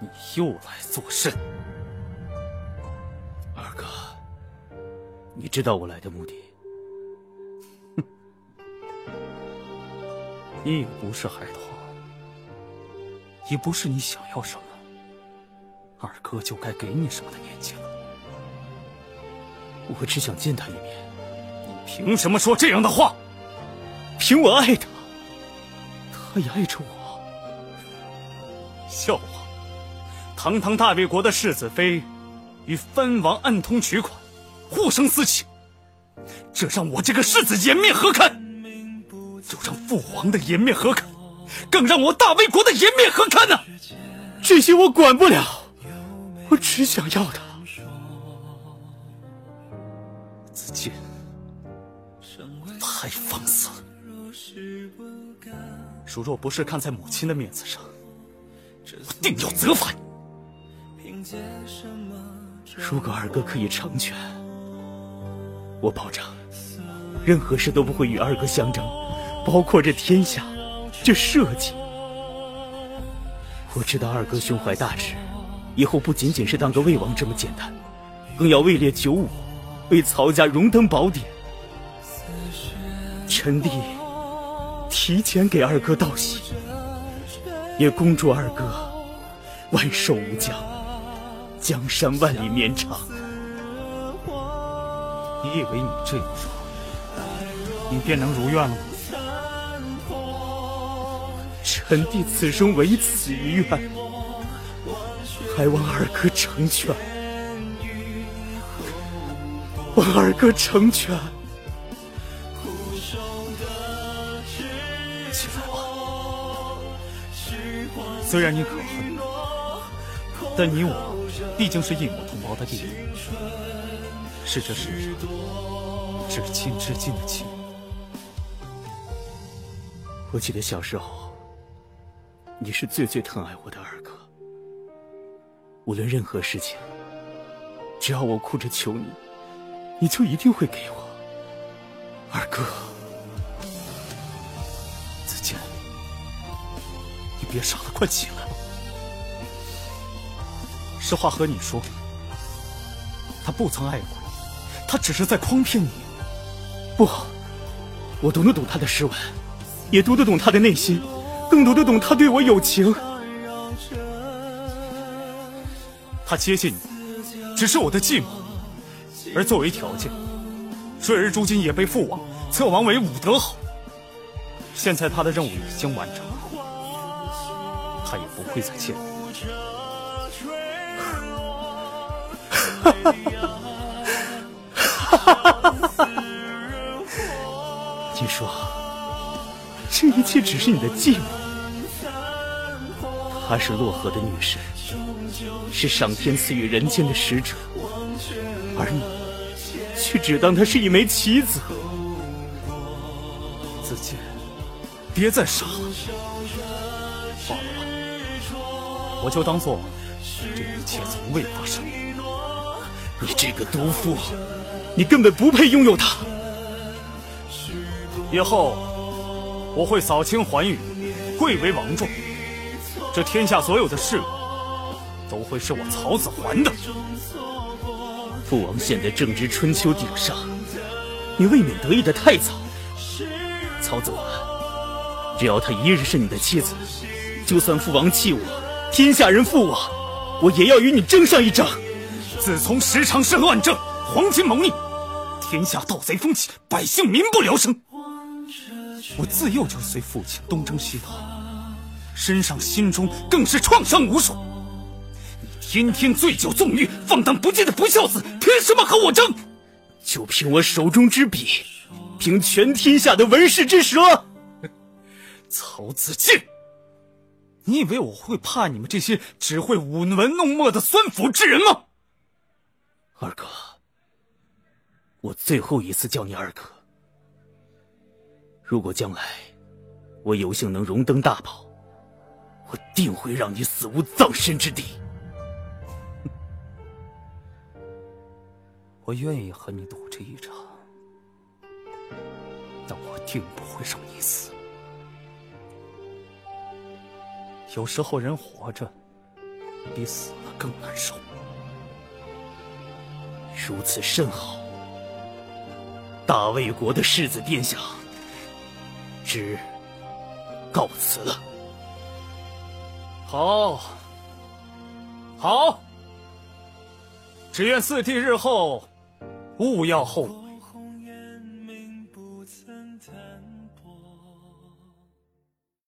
你又来作甚？二哥，你知道我来的目的？哼，你也不是孩童，也不是你想要什么，二哥就该给你什么的年纪了。我只想见他一面。你凭什么说这样的话？凭我爱他，他也爱着我。笑话！堂堂大魏国的世子妃，与藩王暗通取款，互生私情，这让我这个世子颜面何堪？就让父皇的颜面何堪？更让我大魏国的颜面何堪呢？这些我管不了，我只想要他。子建，太放肆了！如若不是看在母亲的面子上，我定要责罚你。如果二哥可以成全，我保证，任何事都不会与二哥相争，包括这天下，这社稷。我知道二哥胸怀大志，以后不仅仅是当个魏王这么简单，更要位列九五，为曹家荣登宝典。臣弟提前给二哥道喜，也恭祝二哥万寿无疆。江山万里绵长。你以为你这样说，你便能如愿了吗？臣弟此生唯此一愿，还望二哥成全。望二哥成全。起来吧。虽然你可恨，但你我。毕竟是一母同胞的弟弟，是这世上至亲至近的亲。我记得小时候，你是最最疼爱我的二哥。无论任何事情，只要我哭着求你，你就一定会给我。二哥，子建，你别傻了，快起来。实话和你说，他不曾爱过你，他只是在诓骗你。不，我读得懂他的诗文，也读得懂他的内心，更读得懂他对我有情。他接近你，只是我的计谋，而作为条件，坠儿如今也被父王册王为武德侯。现在他的任务已经完成了，他也不会再见你。哈哈哈哈哈！你说，这一切只是你的计谋？她是洛河的女神，是上天赐予人间的使者，而你却只当她是一枚棋子。子建，别再傻了，罢了吧，我就当做这一切从未发生。你这个毒妇，你根本不配拥有他。以后我会扫清寰宇，贵为王重，这天下所有的事物都会是我曹子桓的。父王现在正值春秋鼎盛，你未免得意的太早。曹子桓，只要他一日是你的妻子，就算父王弃我，天下人负我，我也要与你争上一争。自从十常侍乱政，黄金谋逆，天下盗贼风起，百姓民不聊生。我自幼就随父亲东征西讨，身上心中更是创伤无数。你天天醉酒纵欲，放荡不羁的不孝子，凭什么和我争？就凭我手中之笔，凭全天下的文士之舌。曹子建，你以为我会怕你们这些只会舞文弄墨的酸腐之人吗？二哥，我最后一次叫你二哥。如果将来我有幸能荣登大宝，我定会让你死无葬身之地。我愿意和你赌这一场，但我定不会让你死。有时候人活着比死了更难受。如此甚好，大魏国的世子殿下，之告辞了。好，好，只愿四弟日后勿要后悔。